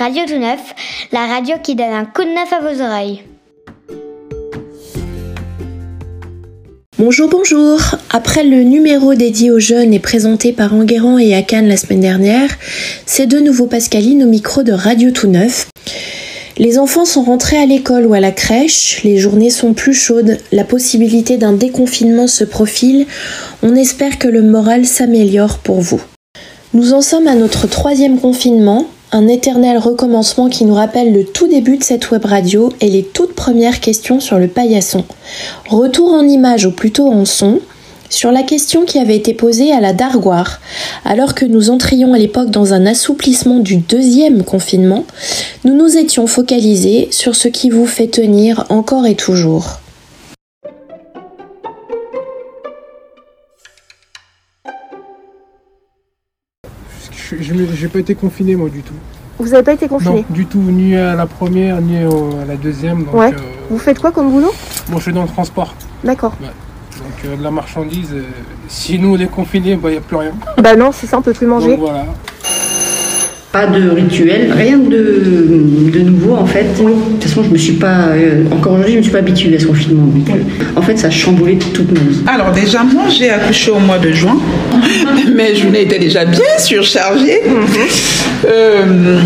Radio Tout Neuf, la radio qui donne un coup de neuf à vos oreilles. Bonjour, bonjour. Après le numéro dédié aux jeunes et présenté par Enguerrand et Akan la semaine dernière, c'est de nouveau Pascaline au micro de Radio Tout Neuf. Les enfants sont rentrés à l'école ou à la crèche, les journées sont plus chaudes, la possibilité d'un déconfinement se profile, on espère que le moral s'améliore pour vous. Nous en sommes à notre troisième confinement, un éternel recommencement qui nous rappelle le tout début de cette web radio et les toutes premières questions sur le paillasson. Retour en image ou plutôt en son sur la question qui avait été posée à la Dargoire. Alors que nous entrions à l'époque dans un assouplissement du deuxième confinement, nous nous étions focalisés sur ce qui vous fait tenir encore et toujours. Je n'ai pas été confiné moi du tout. Vous n'avez pas été confiné Non, du tout, ni à la première, ni à la deuxième. ouais. Euh, vous faites quoi comme boulot? Moi je suis dans le transport. D'accord. Donc euh, de la marchandise, euh, si nous on est confinés, il bah, n'y a plus rien. Bah non, c'est ça, on peut plus manger. Donc, voilà. Pas de rituel, rien de, de nouveau en fait. De toute façon, je me suis pas, euh, encore aujourd'hui, je me suis pas habituée à ce confinement. Euh, en fait, ça a chamboulé toute ma vie. Alors déjà, moi, j'ai accouché au mois de juin, mais je étais déjà bien surchargée. Euh,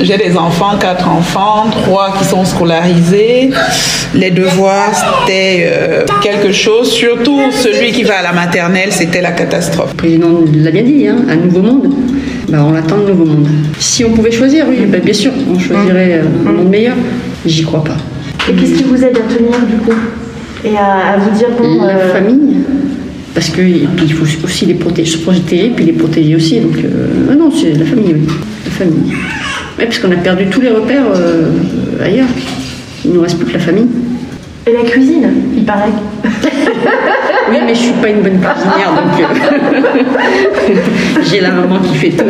j'ai des enfants, quatre enfants, trois qui sont scolarisés. Les devoirs, c'était quelque chose. Surtout celui qui va à la maternelle, c'était la catastrophe. Le président l'a bien dit, hein, un nouveau monde. Bah, on attend le nouveau monde. Si on pouvait choisir, oui, bah, bien sûr, on choisirait euh, un monde meilleur. J'y crois pas. Et qu'est-ce qui vous aide à tenir du coup Et à, vous dire bon. La euh, famille. Parce qu'il faut aussi les protéger, se protéger, puis les protéger aussi. Donc, euh, non, c'est la famille, oui. La famille. Oui, parce qu'on a perdu tous les repères ailleurs. Il ne nous reste plus que la famille. Et la cuisine, il paraît. Oui, mais je suis pas une bonne cuisinière, donc euh, j'ai la maman qui fait tout.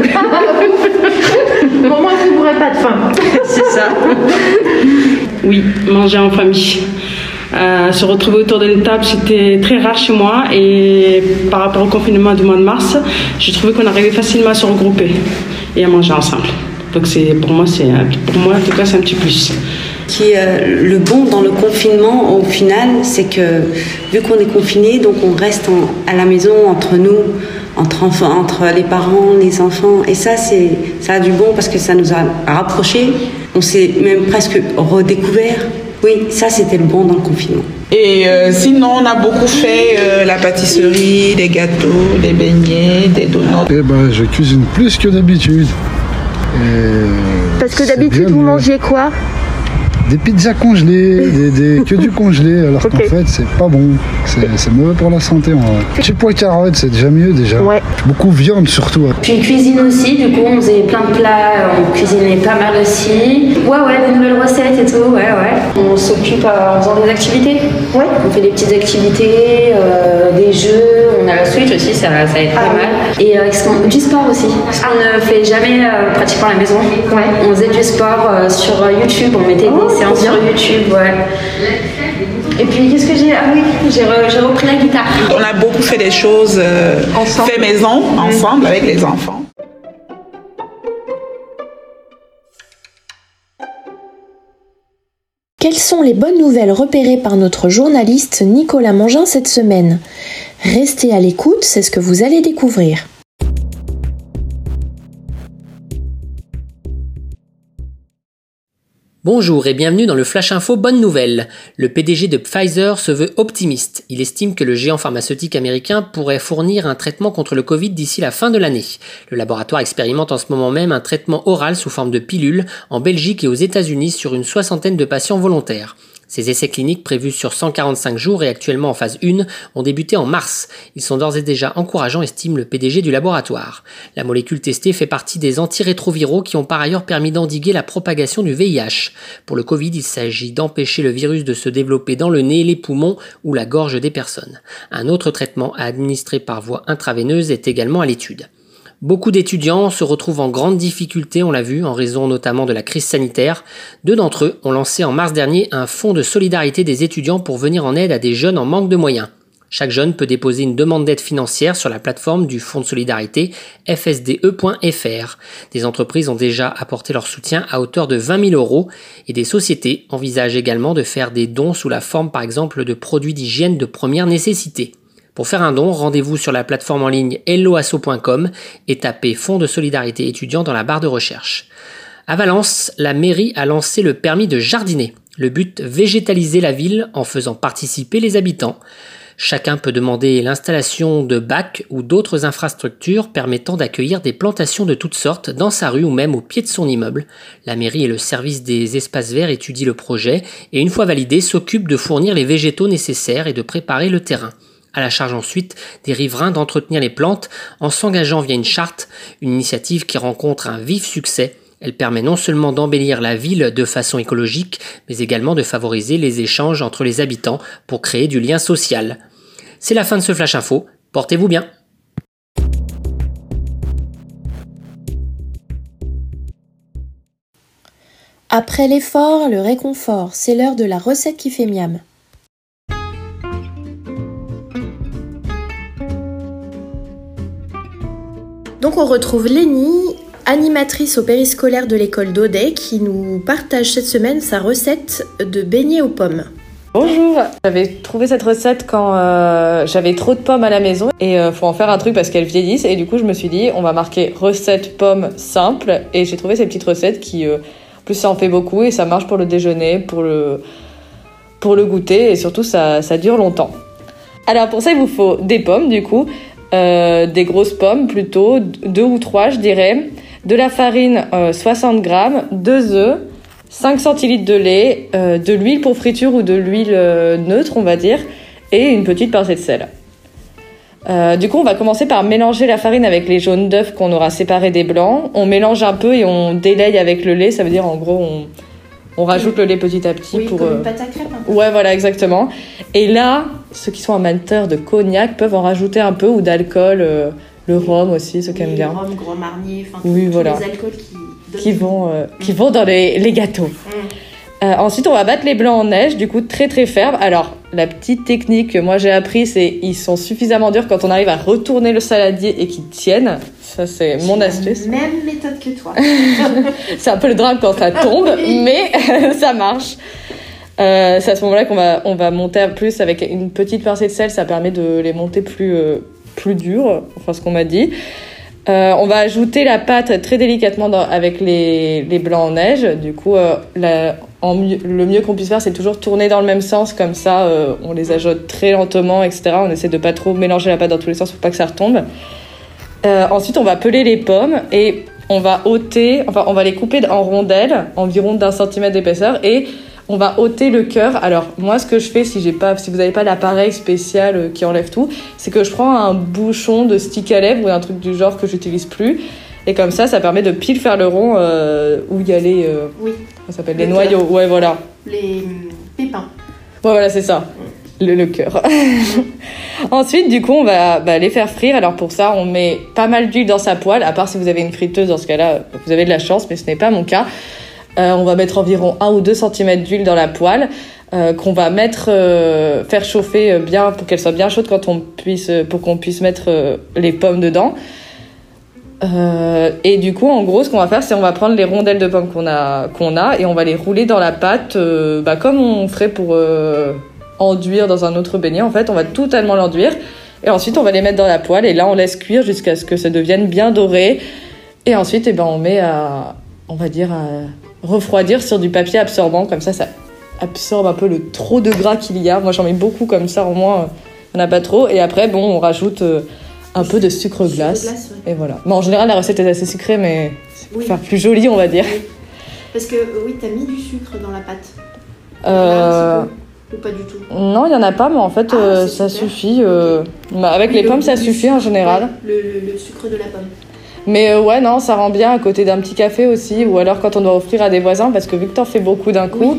Pour moi, vous ne pourrez pas de faim. C'est ça. Oui, manger en famille. Euh, se retrouver autour d'une table, c'était très rare chez moi. Et par rapport au confinement du mois de mars, j'ai trouvé qu'on arrivait facilement à se regrouper et à manger ensemble. Donc c'est pour moi, c'est pour moi en tout cas, c'est un petit plus qui est euh, le bon dans le confinement au final, c'est que vu qu'on est confiné, donc on reste à la maison entre nous, entre enfants, entre les parents, les enfants, et ça c'est ça a du bon parce que ça nous a rapprochés. On s'est même presque redécouvert. Oui, ça c'était le bon dans le confinement. Et euh, sinon, on a beaucoup fait euh, la pâtisserie, des gâteaux, des beignets, des donuts. Eh ben, je cuisine plus que d'habitude. Parce que d'habitude, vous mangez quoi? Des pizzas congelées, des, que du congelé, alors qu'en fait c'est pas bon, c'est mauvais pour la santé en vrai. Petit pois carottes, c'est déjà mieux déjà. Ouais. Beaucoup de viande surtout. Puis cuisine aussi, du coup on faisait plein de plats, on cuisinait pas mal aussi. Ouais ouais, des nouvelles recettes et tout, ouais ouais. On s'occupe en faisant des activités. Ouais. On fait des petites activités, euh, des jeux, on a la Switch aussi, ça, ça aide pas ah mal. Et euh, du sport aussi. Parce qu'on ne fait jamais euh, pratiquement à la maison. Ouais. On faisait du sport sur YouTube, on mettait oh. des séance sur YouTube, ouais. Et puis, qu'est-ce que j'ai Ah oui, j'ai, repris la guitare. On a beaucoup fait des choses euh, fait maison, ensemble, avec les enfants. Quelles sont les bonnes nouvelles repérées par notre journaliste Nicolas Mangin cette semaine? Restez à l'écoute, c'est ce que vous allez découvrir. Bonjour et bienvenue dans le Flash Info Bonne Nouvelle. Le PDG de Pfizer se veut optimiste. Il estime que le géant pharmaceutique américain pourrait fournir un traitement contre le Covid d'ici la fin de l'année. Le laboratoire expérimente en ce moment même un traitement oral sous forme de pilule en Belgique et aux États-Unis sur une soixantaine de patients volontaires. Ces essais cliniques prévus sur 145 jours et actuellement en phase 1 ont débuté en mars. Ils sont d'ores et déjà encourageants, estime le PDG du laboratoire. La molécule testée fait partie des antirétroviraux qui ont par ailleurs permis d'endiguer la propagation du VIH. Pour le Covid, il s'agit d'empêcher le virus de se développer dans le nez, les poumons ou la gorge des personnes. Un autre traitement à administrer par voie intraveineuse est également à l'étude. Beaucoup d'étudiants se retrouvent en grande difficulté, on l'a vu, en raison notamment de la crise sanitaire. Deux d'entre eux ont lancé en mars dernier un fonds de solidarité des étudiants pour venir en aide à des jeunes en manque de moyens. Chaque jeune peut déposer une demande d'aide financière sur la plateforme du Fonds de solidarité fsde.fr. Des entreprises ont déjà apporté leur soutien à hauteur de 20 000 euros et des sociétés envisagent également de faire des dons sous la forme par exemple de produits d'hygiène de première nécessité. Pour faire un don, rendez-vous sur la plateforme en ligne helloasso.com et tapez Fonds de solidarité étudiant dans la barre de recherche. À Valence, la mairie a lancé le permis de jardiner. Le but, végétaliser la ville en faisant participer les habitants. Chacun peut demander l'installation de bacs ou d'autres infrastructures permettant d'accueillir des plantations de toutes sortes dans sa rue ou même au pied de son immeuble. La mairie et le service des espaces verts étudient le projet et une fois validé s'occupent de fournir les végétaux nécessaires et de préparer le terrain. À la charge ensuite des riverains d'entretenir les plantes en s'engageant via une charte, une initiative qui rencontre un vif succès. Elle permet non seulement d'embellir la ville de façon écologique, mais également de favoriser les échanges entre les habitants pour créer du lien social. C'est la fin de ce Flash Info. Portez-vous bien. Après l'effort, le réconfort, c'est l'heure de la recette qui fait miam. Donc on retrouve Lénie, animatrice au périscolaire de l'école d'Audet, qui nous partage cette semaine sa recette de beignets aux pommes. Bonjour, j'avais trouvé cette recette quand euh, j'avais trop de pommes à la maison et il faut en faire un truc parce qu'elles vieillissent et du coup je me suis dit on va marquer recette pommes simple et j'ai trouvé ces petites recettes qui euh, plus ça en fait beaucoup et ça marche pour le déjeuner, pour le, pour le goûter et surtout ça, ça dure longtemps. Alors pour ça il vous faut des pommes du coup, euh, des grosses pommes plutôt, deux ou trois je dirais, de la farine 60 grammes, deux œufs, 5 centilitres de lait, euh, de l'huile pour friture ou de l'huile euh, neutre, on va dire, et une petite pincée de sel. Euh, du coup, on va commencer par mélanger la farine avec les jaunes d'œufs qu'on aura séparés des blancs. On mélange un peu et on délaye avec le lait. Ça veut dire, en gros, on, on rajoute le lait petit à petit Oui, pour. comme euh, une pâte à crêpes. un peu. Ouais, voilà, exactement. Et là, ceux qui sont amateurs de cognac peuvent en rajouter un peu ou d'alcool, euh, le rhum aussi, ceux qui aiment bien. Rhum, Gros Marnier, enfin Oui, tous voilà. les alcools qui qui vont, euh, qui vont dans les, les gâteaux. Euh, ensuite, on va battre les blancs en neige, du coup très très ferme. Alors, la petite technique que moi j'ai appris, c'est ils sont suffisamment durs quand on arrive à retourner le saladier et qu'ils tiennent. Ça, c'est mon astuce. Même méthode que toi. C'est un peu le drame quand ça tombe, mais ça marche. Euh, c'est à ce moment-là qu'on va, on va monter à plus avec une petite pincée de sel, ça permet de les monter plus, euh, plus durs, enfin ce qu'on m'a dit. Euh, on va ajouter la pâte très délicatement dans- avec les, les blancs en neige. Du coup, euh, la- le mieux qu'on puisse faire, c'est toujours tourner dans le même sens, comme ça euh, on les ajoute très lentement, etc. On essaie de pas trop mélanger la pâte dans tous les sens pour pas que ça retombe. Euh, ensuite, on va peler les pommes et on va ôter, enfin, on va les couper en rondelles, environ d'un centimètre d'épaisseur, et on va ôter le cœur. Alors, moi, ce que je fais, si pas, si vous n'avez pas l'appareil spécial euh, qui enlève tout, c'est que je prends un bouchon de stick à lèvres ou un truc du genre que j'utilise plus. Et comme ça, ça permet de pile faire le rond où y a les, euh, Oui, ça s'appelle Le les noyaux. cœur. Ouais, voilà. les hum, pépins. Ouais, voilà, c'est ça. Le, le cœur. Ensuite, du coup, on va bah, les faire frire. Alors pour ça, on met pas mal d'huile dans sa poêle, à part si vous avez une friteuse, dans ce cas-là, vous avez de la chance, mais ce n'est pas mon cas. Euh, on va mettre environ 1 ou 2 cm d'huile dans la poêle, euh, qu'on va mettre, euh, faire chauffer bien pour qu'elle soit bien chaude quand on puisse, pour qu'on puisse mettre les pommes dedans. Euh, et du coup, en gros, ce qu'on va faire, c'est on va prendre les rondelles de pommes qu'on a, qu'on a et on va les rouler dans la pâte, euh, bah, comme on ferait pour euh, enduire dans un autre beignet. En fait, on va totalement l'enduire et ensuite on va les mettre dans la poêle et là on laisse cuire jusqu'à ce que ça devienne bien doré. Et ensuite, eh ben, on met à, on va dire, à refroidir sur du papier absorbant, comme ça, ça absorbe un peu le trop de gras qu'il y a. Moi, j'en mets beaucoup comme ça, au moins, on n'a pas trop. Et après, bon, on rajoute un peu de sucre glace. glace, Et voilà. Mais en général, la recette est assez sucrée, mais c'est pour Oui. faire plus joli, on va dire. Parce que oui, t'as mis du sucre dans la pâte. Euh. Ou pas du tout. non, il n'y en a pas, mais en fait, Ah, euh, ça super. suffit. euh, bah, avec Oui, les le pommes, ça suffit en général. ouais, le, sucre de la pomme. Mais euh, ouais, non, ça rend bien à côté d'un petit café aussi, ou alors quand on doit offrir à des voisins, parce que vu que t'en fais beaucoup d'un coup,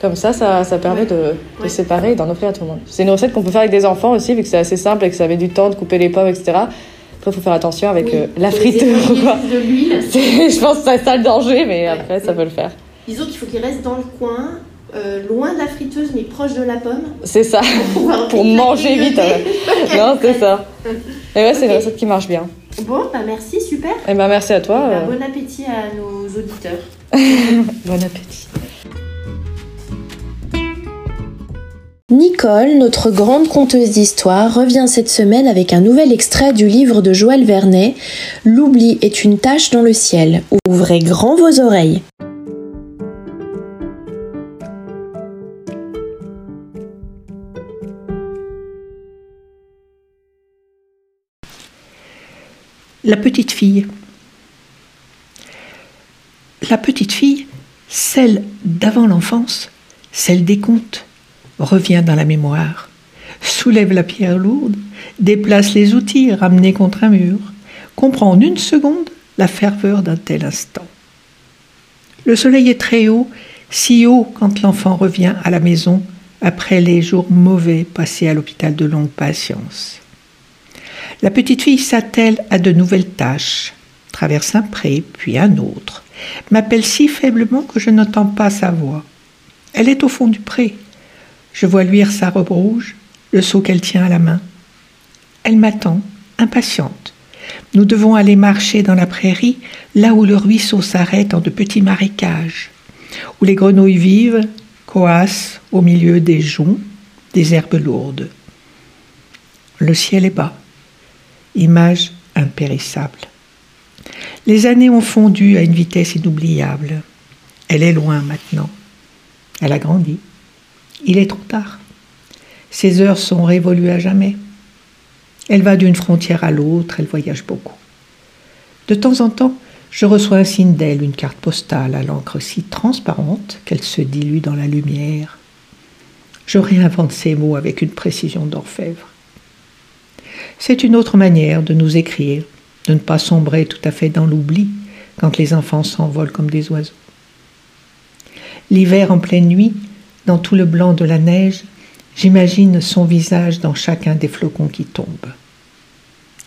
comme ça, ça, ça permet de, de séparer et d'en offrir à tout le monde. C'est une recette qu'on peut faire avec des enfants aussi, vu que c'est assez simple et que ça met du temps de couper les pommes, etc. Après, il faut faire attention avec euh, la friture. de l'huile. Je pense que c'est ça le danger, mais après, ça peut le faire. Disons qu'il faut qu'il reste dans le coin euh, loin de la friteuse mais proche de la pomme. C'est ça, pour, manger vite. Ouais. non, c'est ça. Et ouais, c'est une recette qui marche bien. Bon, bah merci, super. Et bah merci à toi. Et bah, bon appétit à nos auditeurs. bon appétit. Nicole, notre grande conteuse d'histoire, revient cette semaine avec un nouvel extrait du livre de Joël Vernet, L'oubli est une tache dans le ciel. Ouvrez grand vos oreilles. La petite fille. La petite fille, celle d'avant l'enfance, celle des contes, revient dans la mémoire, soulève la pierre lourde, déplace les outils ramenés contre un mur, comprend en une seconde la ferveur d'un tel instant. Le soleil est très haut, si haut quand l'enfant revient à la maison après les jours mauvais passés à l'hôpital de longue patience. La petite fille s'attelle à de nouvelles tâches, traverse un pré, puis un autre, m'appelle si faiblement que je n'entends pas sa voix. Elle est au fond du pré, je vois luire sa robe rouge, le seau qu'elle tient à la main. Elle m'attend, impatiente. Nous devons aller marcher dans la prairie, là où le ruisseau s'arrête en de petits marécages, où les grenouilles vivent, coassent au milieu des joncs, des herbes lourdes. Le ciel est bas, image impérissable. Les années ont fondu à une vitesse inoubliable. Elle est loin maintenant. Elle a grandi. Il est trop tard. Ses heures sont révolues à jamais. Elle va d'une frontière à l'autre, elle voyage beaucoup. De temps en temps, je reçois un signe d'elle, une carte postale à l'encre si transparente qu'elle se dilue dans la lumière. Je réinvente ces mots avec une précision d'orfèvre. C'est une autre manière de nous écrire, de ne pas sombrer tout à fait dans l'oubli quand les enfants s'envolent comme des oiseaux. L'hiver en pleine nuit, dans tout le blanc de la neige, j'imagine son visage dans chacun des flocons qui tombent.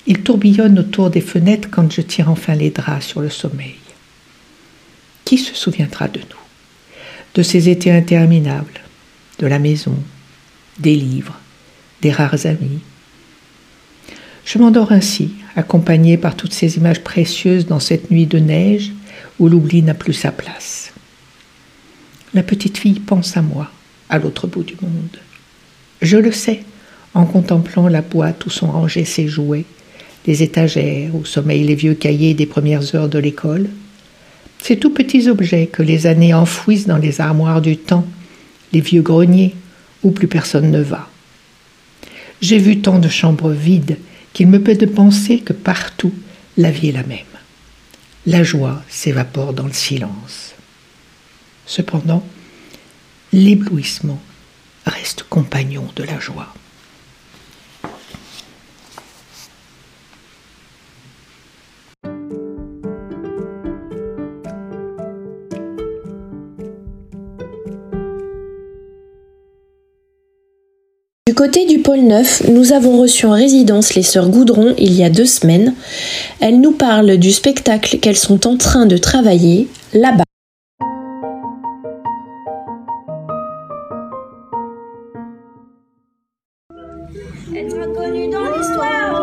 Il tourbillonne autour des fenêtres quand je tire enfin les draps sur le sommeil. Qui se souviendra de nous, de ces étés interminables, de la maison, des livres, des rares amis? Je m'endors ainsi, accompagné par toutes ces images précieuses dans cette nuit de neige où l'oubli n'a plus sa place. La petite fille pense à moi, à l'autre bout du monde. Je le sais en contemplant la boîte où sont rangés ses jouets, les étagères où sommeillent les vieux cahiers des premières heures de l'école. Ces tout petits objets que les années enfouissent dans les armoires du temps, les vieux greniers où plus personne ne va. J'ai vu tant de chambres vides qu'il me plaît de penser que partout la vie est la même. La joie s'évapore dans le silence. Cependant, l'éblouissement reste compagnon de la joie. Du côté du pôle Neuf, nous avons reçu en résidence les sœurs Goudron il y a deux semaines. Elles nous parlent du spectacle qu'elles sont en train de travailler là-bas. when you don't well.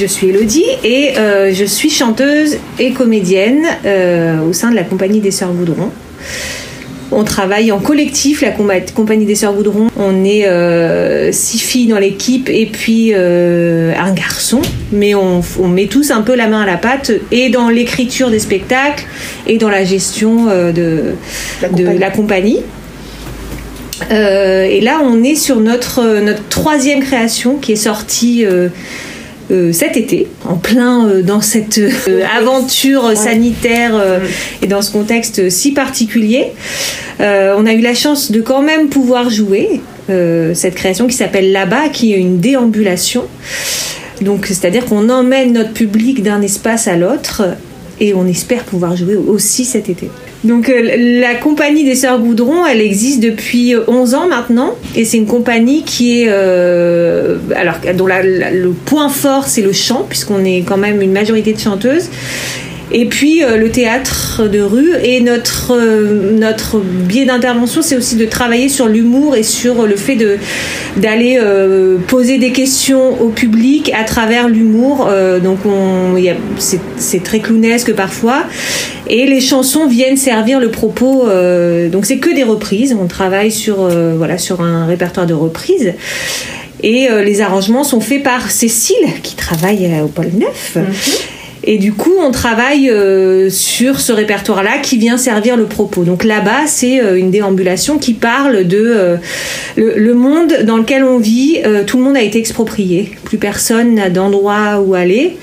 Je suis Elodie et euh, je suis chanteuse et comédienne euh, au sein de la compagnie des Sœurs Goudron. On travaille en collectif, la compagnie des Sœurs Goudron. On est euh, six filles dans l'équipe et puis un garçon. Mais on, on, met tous un peu la main à la pâte et dans l'écriture des spectacles et dans la gestion de, la de la compagnie. Euh, et là, on est sur notre, notre troisième création qui est sortie euh, euh, cet été, en plein euh, dans cette euh, aventure sanitaire et dans ce contexte si particulier. on a eu la chance de quand même pouvoir jouer cette création qui s'appelle Là-bas, qui est une déambulation. Donc, c'est-à-dire qu'on emmène notre public d'un espace à l'autre et on espère pouvoir jouer aussi cet été. Donc euh, la compagnie des Sœurs Goudron, elle existe depuis 11 ans maintenant. Et c'est une compagnie qui est euh, alors dont le point fort c'est le chant puisqu'on est quand même une majorité de chanteuses et puis euh, le théâtre de rue et notre euh, notre biais d'intervention c'est aussi de travailler sur l'humour et sur le fait de d'aller euh, poser des questions au public à travers l'humour euh, donc on c'est très clownesque parfois et les chansons viennent servir le propos euh, donc c'est que des reprises on travaille sur voilà sur un répertoire de reprises et les arrangements sont faits par Cécile qui travaille au pôle Neuf. Mm -hmm. Et du coup, on travaille euh, sur ce répertoire-là qui vient servir le propos. Donc là-bas, c'est euh, une déambulation qui parle de euh, le, le, monde dans lequel on vit. tout le monde a été exproprié. Plus personne n'a d'endroit où aller.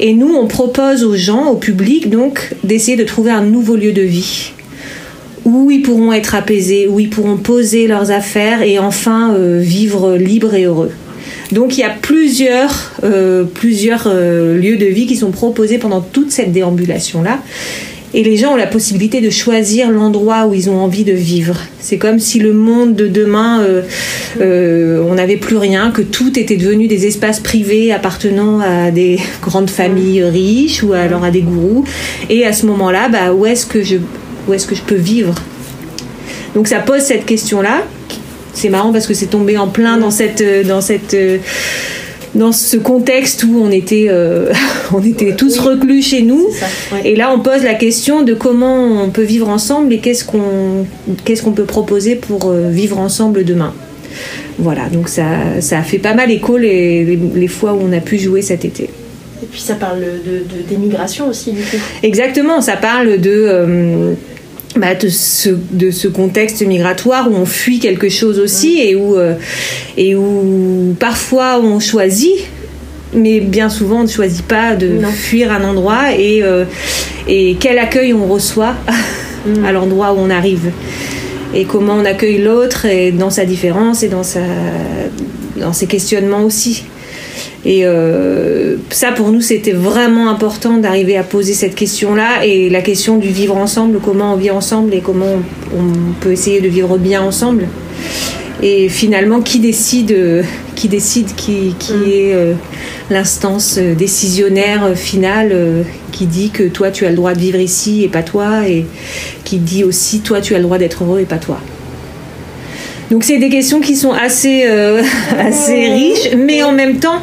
Et nous, on propose aux gens, au public, donc, d'essayer de trouver un nouveau lieu de vie où ils pourront être apaisés, où ils pourront poser leurs affaires et enfin vivre libre et heureux. Donc il y a plusieurs, euh, euh, lieux de vie qui sont proposés pendant toute cette déambulation-là. Et les gens ont la possibilité de choisir l'endroit où ils ont envie de vivre. C'est comme si le monde de demain, euh, on n'avait plus rien, que tout était devenu des espaces privés appartenant à des grandes familles riches ou alors à des gourous. Et à ce moment-là, bah, où est-ce que où est-ce que je peux vivre? Donc ça pose cette question-là c'est marrant parce que c'est tombé en plein dans cette dans cette dans ce contexte où on était euh, on était tous reclus chez nous. Ça, ouais. et là on pose la question de comment on peut vivre ensemble et qu'est-ce qu'on qu'est-ce qu'on peut proposer pour euh, vivre ensemble demain. Voilà donc ça ça a fait pas mal écho les, les, les fois où on a pu jouer cet été. Et puis ça parle d'émigration de, de, aussi du coup. Exactement ça parle de euh, bah, de, ce, de ce contexte migratoire où on fuit quelque chose aussi et, où, euh, et où parfois on choisit mais bien souvent on ne choisit pas de non. fuir un endroit et, euh, et quel accueil on reçoit mmh. à l'endroit où on arrive et comment on accueille l'autre et dans sa différence et dans, sa, dans ses questionnements aussi et euh, ça, pour nous, c'était vraiment important d'arriver à poser cette question-là et la question du vivre ensemble, comment on vit ensemble et comment on, peut essayer de vivre bien ensemble. Et finalement, qui décide, qui décide, qui, qui mmh. est euh, l'instance décisionnaire finale euh, qui dit que toi, tu as le droit de vivre ici et pas toi, et qui dit aussi toi, tu as le droit d'être heureux et pas toi. Donc c'est des questions qui sont assez, euh, assez riches, mais en même temps,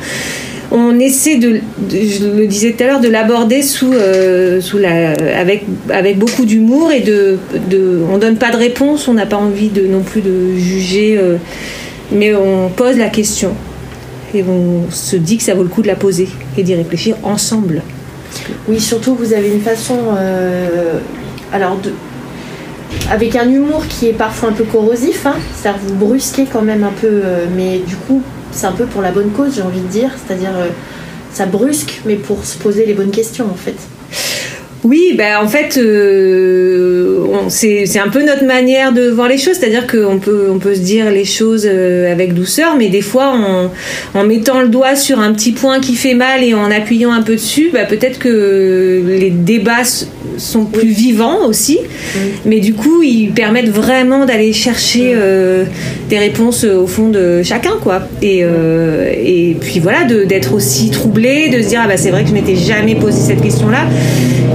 on essaie de, de je le disais tout à l'heure, de l'aborder sous, euh, sous la, avec, avec beaucoup d'humour et de, de, on donne pas de réponse, on n'a pas envie de non plus de juger, euh, mais on pose la question et on se dit que ça vaut le coup de la poser et d'y réfléchir ensemble. Oui, surtout vous avez une façon, alors de, avec un humour qui est parfois un peu corrosif, hein, vous brusquez quand même un peu, euh, mais du coup c'est un peu pour la bonne cause, j'ai envie de dire, c'est-à-dire euh, ça brusque, mais pour se poser les bonnes questions en fait. Oui, ben en fait, euh, c'est un peu notre manière de voir les choses, c'est-à-dire qu'on peut, on peut se dire les choses euh, avec douceur, mais des fois, en, en, mettant le doigt sur un petit point qui fait mal et en appuyant un peu dessus, ben, peut-être que les débats sont plus vivants aussi, oui. mais du coup, ils permettent vraiment d'aller chercher euh, des réponses au fond de chacun, quoi. Et, euh, et puis voilà, d'être aussi troublé, de se dire, ah ben, c'est vrai que je m'étais jamais posé cette question-là.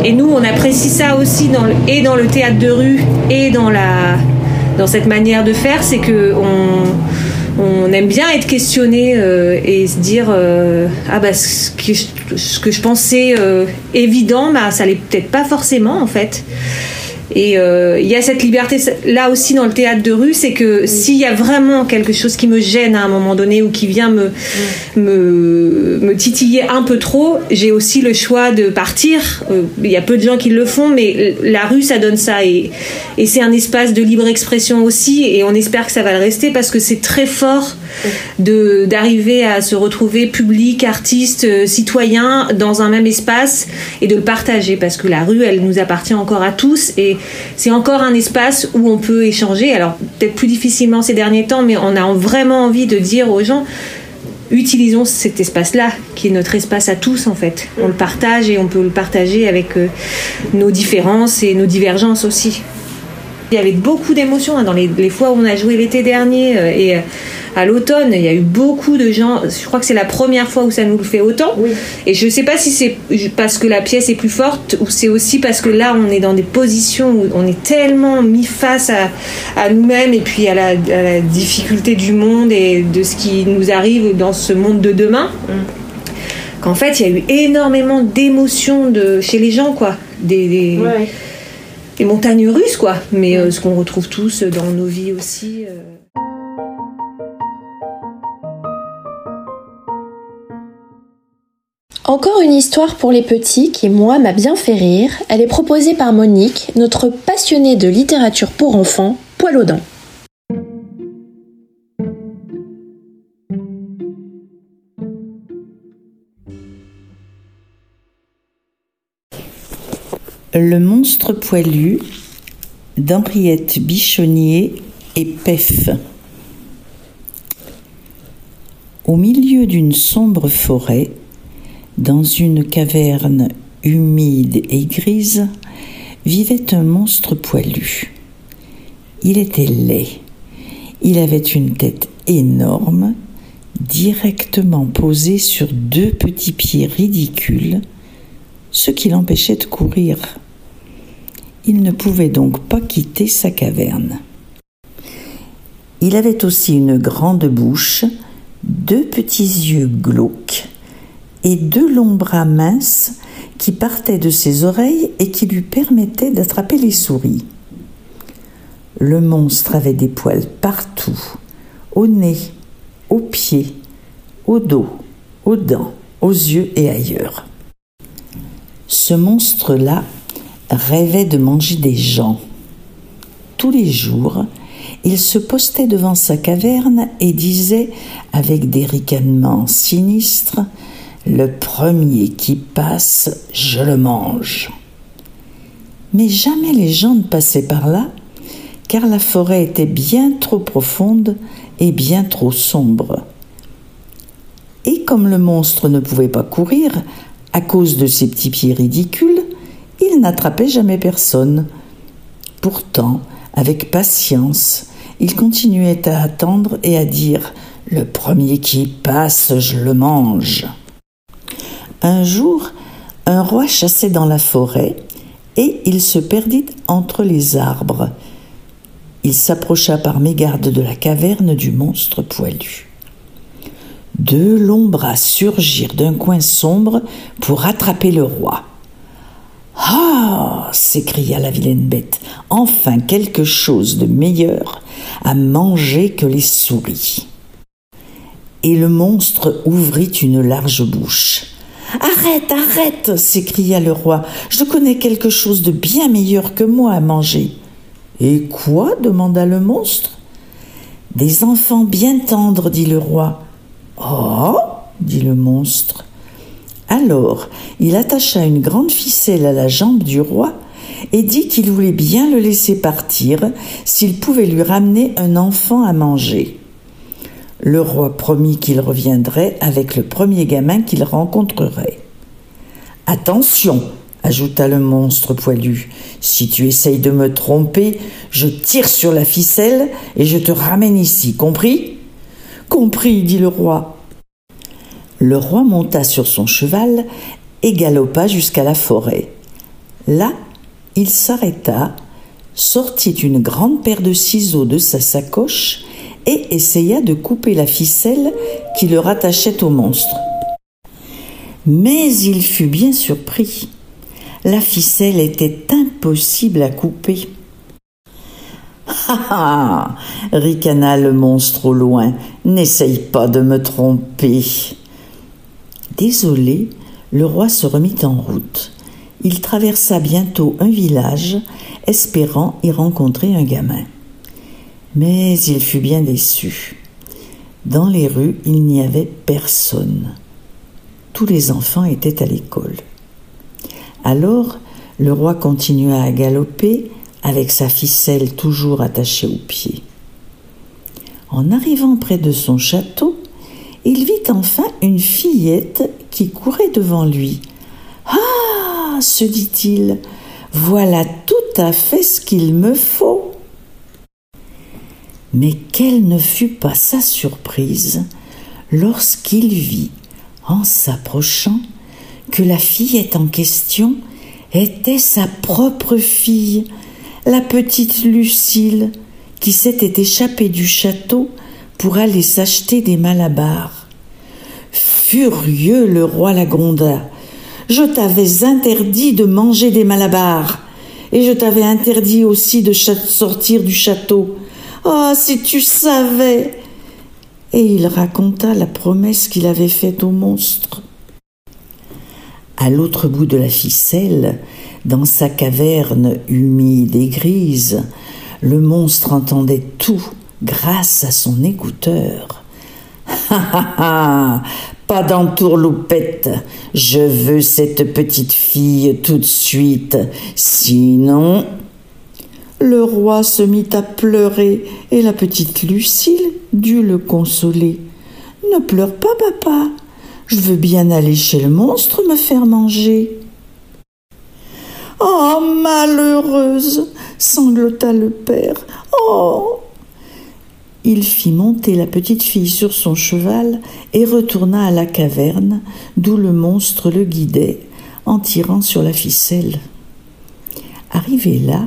Et nous, on apprécie ça aussi dans le, et dans le théâtre de rue et dans, la, dans cette manière de faire, c'est que on, aime bien être questionné euh, et se dire euh, ah bah ce que je, ce que je pensais euh, évident, bah ça l'est peut-être pas forcément en fait. Et euh, il y a cette liberté là aussi dans le théâtre de rue, c'est que s'il y a vraiment quelque chose qui me gêne à un moment donné ou qui vient me, me, me titiller un peu trop, j'ai aussi le choix de partir. Euh, Il y a peu de gens qui le font, mais la rue, ça donne ça. Et, et c'est un espace de libre expression aussi, et on espère que ça va le rester parce que c'est très fort de d'arriver à se retrouver public, artiste, euh, citoyen dans un même espace et de le partager parce que la rue, elle nous appartient encore à tous et c'est encore un espace où on peut échanger. Alors peut-être plus difficilement ces derniers temps, mais on a vraiment envie de dire aux gens utilisons cet espace-là, qui est notre espace à tous en fait. On le partage et on peut le partager avec euh, nos différences et nos divergences aussi. Il y avait beaucoup d'émotions hein, dans les, fois où on a joué l'été dernier euh, et euh, à l'automne, il y a eu beaucoup de gens. Je crois que c'est la première fois où ça nous le fait autant. Et je ne sais pas si c'est parce que la pièce est plus forte ou c'est aussi parce que là, on est dans des positions où on est tellement mis face à, à nous-mêmes et puis à la, à la difficulté du monde et de ce qui nous arrive dans ce monde de demain. Qu'en fait, il y a eu énormément d'émotions de, chez les gens, quoi. Des, montagnes russes, quoi. Mais euh, ce qu'on retrouve tous dans nos vies aussi. euh. Encore une histoire pour les petits qui, moi, m'a bien fait rire. Elle est proposée par Monique, notre passionnée de littérature pour enfants, poil aux dents. Le monstre poilu d'Henriette Bichonnier et Pef. Au milieu d'une sombre forêt, dans une caverne humide et grise, vivait un monstre poilu. Il était laid. Il avait une tête énorme, directement posée sur deux petits pieds ridicules, ce qui l'empêchait de courir. Il ne pouvait donc pas quitter sa caverne. Il avait aussi une grande bouche, deux petits yeux glauques et deux longs bras minces qui partaient de ses oreilles et qui lui permettaient d'attraper les souris. Le monstre avait des poils partout, au nez, aux pieds, au dos, aux dents, aux yeux et ailleurs. Ce monstre-là rêvait de manger des gens. Tous les jours, il se postait devant sa caverne et disait avec des ricanements sinistres Le premier qui passe, je le mange. Mais jamais les gens ne passaient par là, car la forêt était bien trop profonde et bien trop sombre. Et comme le monstre ne pouvait pas courir, à cause de ses petits pieds ridicules, il n'attrapait jamais personne. Pourtant, avec patience, il continuait à attendre et à dire Le premier qui passe, je le mange. Un jour, un roi chassait dans la forêt et il se perdit entre les arbres. Il s'approcha par mégarde de la caverne du monstre poilu. Deux longs bras surgirent d'un coin sombre pour attraper le roi. Ah s'écria la vilaine bête, enfin quelque chose de meilleur à manger que les souris. Et le monstre ouvrit une large bouche. Arrête, arrête s'écria le roi, je connais quelque chose de bien meilleur que moi à manger. Et quoi? demanda le monstre. Des enfants bien tendres, dit le roi. Oh? dit le monstre. Alors il attacha une grande ficelle à la jambe du roi et dit qu'il voulait bien le laisser partir s'il pouvait lui ramener un enfant à manger. Le roi promit qu'il reviendrait avec le premier gamin qu'il rencontrerait. Attention, ajouta le monstre poilu, si tu essayes de me tromper, je tire sur la ficelle et je te ramène ici, compris? Compris, dit le roi. Le roi monta sur son cheval et galopa jusqu'à la forêt. Là, il s'arrêta, sortit une grande paire de ciseaux de sa sacoche et essaya de couper la ficelle qui le rattachait au monstre. Mais il fut bien surpris. la ficelle était impossible à couper. Ah ricana le monstre au loin, n'essaye pas de me tromper. Désolé, le roi se remit en route. Il traversa bientôt un village, espérant y rencontrer un gamin. Mais il fut bien déçu. Dans les rues, il n'y avait personne. Tous les enfants étaient à l'école. Alors, le roi continua à galoper, avec sa ficelle toujours attachée au pied. En arrivant près de son château, il vit enfin une fillette qui courait devant lui. Ah se dit-il, voilà tout à fait ce qu'il me faut. Mais quelle ne fut pas sa surprise lorsqu'il vit, en s'approchant, que la fillette en question était sa propre fille, la petite Lucille, qui s'était échappée du château pour aller s'acheter des malabars. Furieux, le roi la gronda. Je t'avais interdit de manger des malabars, et je t'avais interdit aussi de sortir du château. Ah, si tu savais Et il raconta la promesse qu'il avait faite au monstre. À l'autre bout de la ficelle, dans sa caverne humide et grise, le monstre entendait tout grâce à son écouteur. Ha ha ha Pas d'entourloupette Je veux cette petite fille tout de suite, sinon. Le roi se mit à pleurer et la petite Lucille dut le consoler. Ne pleure pas, papa. Je veux bien aller chez le monstre me faire manger. Oh, malheureuse sanglota le père. Oh Il fit monter la petite fille sur son cheval et retourna à la caverne, d'où le monstre le guidait, en tirant sur la ficelle. Arrivé là,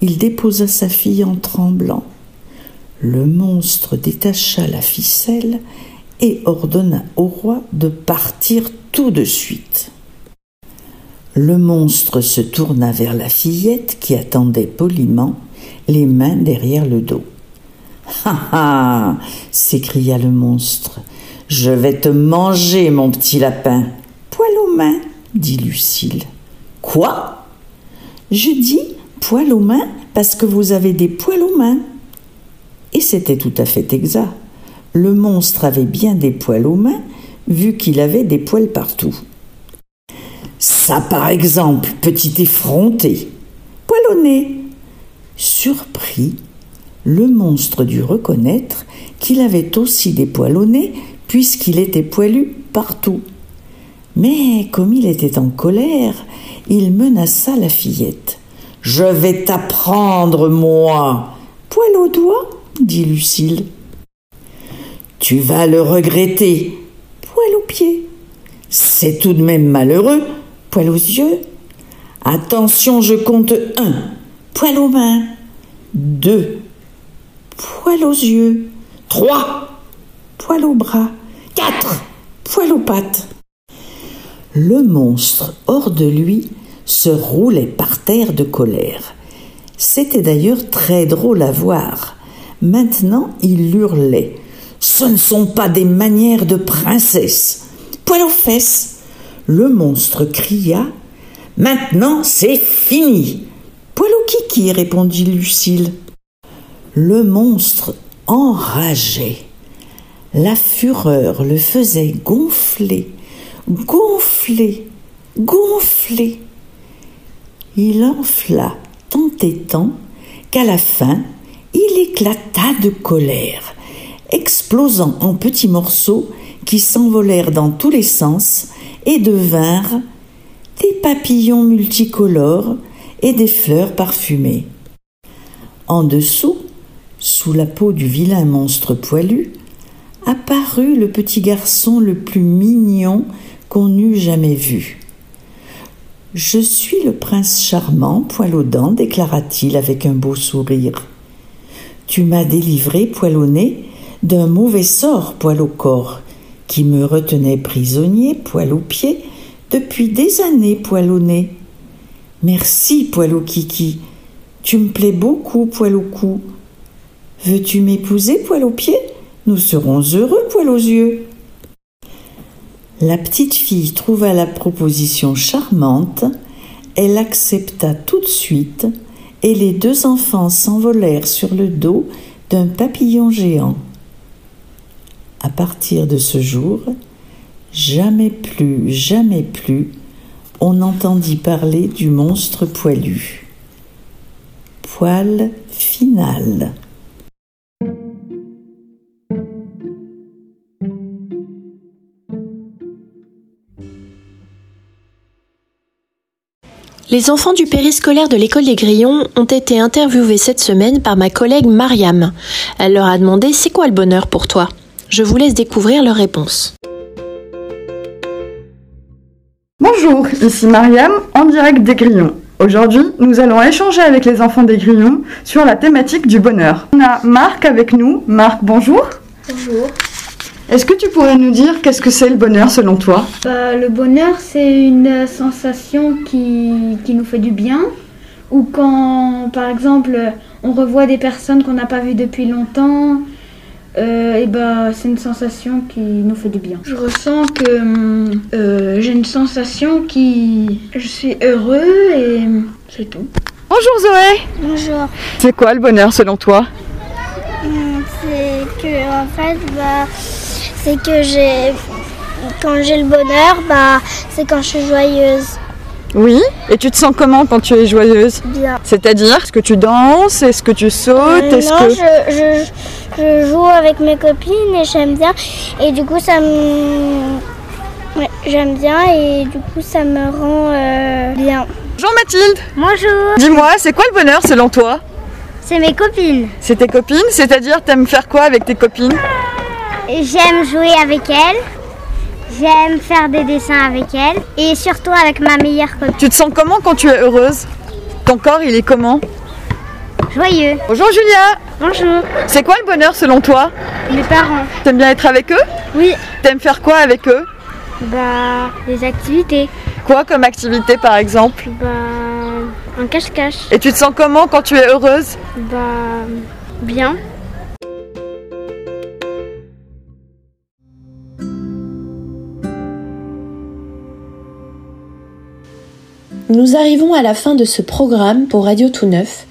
il déposa sa fille en tremblant. Le monstre détacha la ficelle et ordonna au roi de partir tout de suite. Le monstre se tourna vers la fillette qui attendait poliment, les mains derrière le dos. Ha ha s'écria le monstre. Je vais te manger, mon petit lapin. Poil aux mains, dit Lucille. Quoi Je dis poil aux mains parce que vous avez des poils aux mains. Et c'était tout à fait exact. Le monstre avait bien des poils aux mains, vu qu'il avait des poils partout. Ça, par exemple, petit effronté. Poilonné. Surpris, le monstre dut reconnaître qu'il avait aussi des poils au nez, puisqu'il était poilu partout. Mais comme il était en colère, il menaça la fillette. Je vais t'apprendre, moi. Poil au doigt, dit Lucille. Tu vas le regretter. Poil aux pieds. C'est tout de même malheureux poil aux yeux. Attention, je compte un. Poil aux mains. Deux. Poil aux yeux. Trois. Poil aux bras. Quatre. Poil aux pattes. Le monstre, hors de lui, se roulait par terre de colère. C'était d'ailleurs très drôle à voir. Maintenant, il hurlait. Ce ne sont pas des manières de princesse. Poil aux fesses le monstre cria Maintenant c'est fini Poil au kiki, répondit Lucille. Le monstre enrageait. La fureur le faisait gonfler, gonfler, gonfler. Il enfla tant et tant qu'à la fin, il éclata de colère, explosant en petits morceaux qui s'envolèrent dans tous les sens et devinrent des papillons multicolores et des fleurs parfumées. En dessous, sous la peau du vilain monstre poilu, apparut le petit garçon le plus mignon qu'on eût jamais vu. Je suis le prince charmant, poil aux dents, déclara-t-il avec un beau sourire. Tu m'as délivré, poil au nez, d'un mauvais sort, poil au corps, qui me retenait prisonnier, poil aux pieds, depuis des années, poil au nez. Merci, poil au kiki. Tu me plais beaucoup, poil au cou. Veux-tu m'épouser, poil aux pieds? Nous serons heureux, poil aux yeux. La petite fille trouva la proposition charmante, elle accepta tout de suite, et les deux enfants s'envolèrent sur le dos d'un papillon géant. À partir de ce jour, jamais plus, jamais plus, on n'entendit parler du monstre poilu. Poil final. Les enfants du périscolaire de l'école des Grillons ont été interviewés cette semaine par ma collègue Mariam. Elle leur a demandé c'est quoi le bonheur pour toi? Je vous laisse découvrir leurs réponses. Bonjour, ici Mariam en direct des Grillons. Aujourd'hui, nous allons échanger avec les enfants des Grillons sur la thématique du bonheur. On a Marc avec nous. Marc, bonjour. Bonjour. Est-ce que tu pourrais nous dire qu'est-ce que c'est le bonheur selon toi? Bah, le bonheur, c'est une sensation qui, qui nous fait du bien. Ou quand, par exemple, on revoit des personnes qu'on n'a pas vues depuis longtemps, euh, et bah, c'est une sensation qui nous fait du bien. Je ressens que euh, j'ai une sensation qui. Je suis heureux et c'est tout. Bonjour Zoé. Bonjour. C'est quoi le bonheur selon toi? Hum, C'est que en fait bah c'est que j'ai quand j'ai le bonheur bah c'est quand je suis joyeuse. Oui. Et tu te sens comment quand tu es joyeuse? Bien. C'est-à-dire, est-ce que tu danses? Est-ce que tu sautes? Euh, Est-ce non, que... je, je, je joue avec mes copines et j'aime bien et du coup ça me ouais, j'aime bien et du coup ça me rend euh, bien. Bonjour Mathilde. Bonjour. Dis-moi, c'est quoi le bonheur selon toi? C'est mes copines. C'est tes copines? C'est-à-dire, t'aimes faire quoi avec tes copines? J'aime jouer avec elles. J'aime faire des dessins avec elles et surtout avec ma meilleure copine. Tu te sens comment quand tu es heureuse? Ton corps, il est comment? Joyeux. Bonjour Julia Bonjour. C'est quoi le bonheur selon toi? Mes parents. T'aimes bien être avec eux? Oui. T'aimes faire quoi avec eux? Bah, des activités. Quoi comme activité par exemple? Bah, un cache-cache. Et tu te sens comment quand tu es heureuse? Bah, bien. Nous arrivons à la fin de ce programme pour Radio Tout Neuf,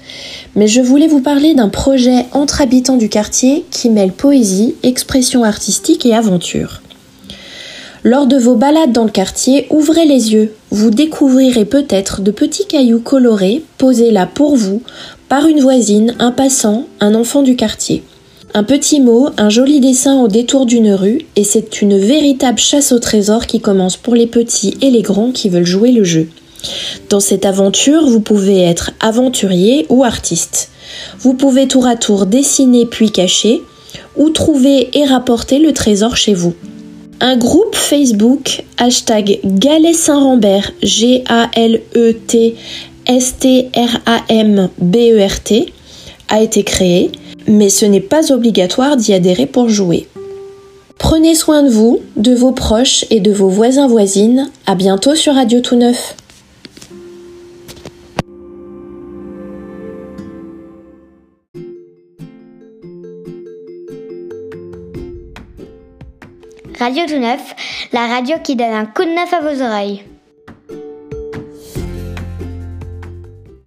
mais je voulais vous parler d'un projet entre habitants du quartier qui mêle poésie, expression artistique et aventure. Lors de vos balades dans le quartier, ouvrez les yeux. Vous découvrirez peut-être de petits cailloux colorés posés là pour vous par une voisine, un passant, un enfant du quartier. Un petit mot, un joli dessin au détour d'une rue, et c'est une véritable chasse au trésor qui commence pour les petits et les grands qui veulent jouer le jeu. Dans cette aventure, vous pouvez être aventurier ou artiste. Vous pouvez tour à tour dessiner puis cacher, ou trouver et rapporter le trésor chez vous. Un groupe Facebook, hashtag Galet Saint-Rambert, G-A-L-E-T-S-T-R-A-M-B-E-R-T, a été créé, mais ce n'est pas obligatoire d'y adhérer pour jouer. Prenez soin de vous, de vos proches et de vos voisins voisines. À bientôt sur Radio Tout Neuf. Radio Tout Neuf, la radio qui donne un coup de neuf à vos oreilles.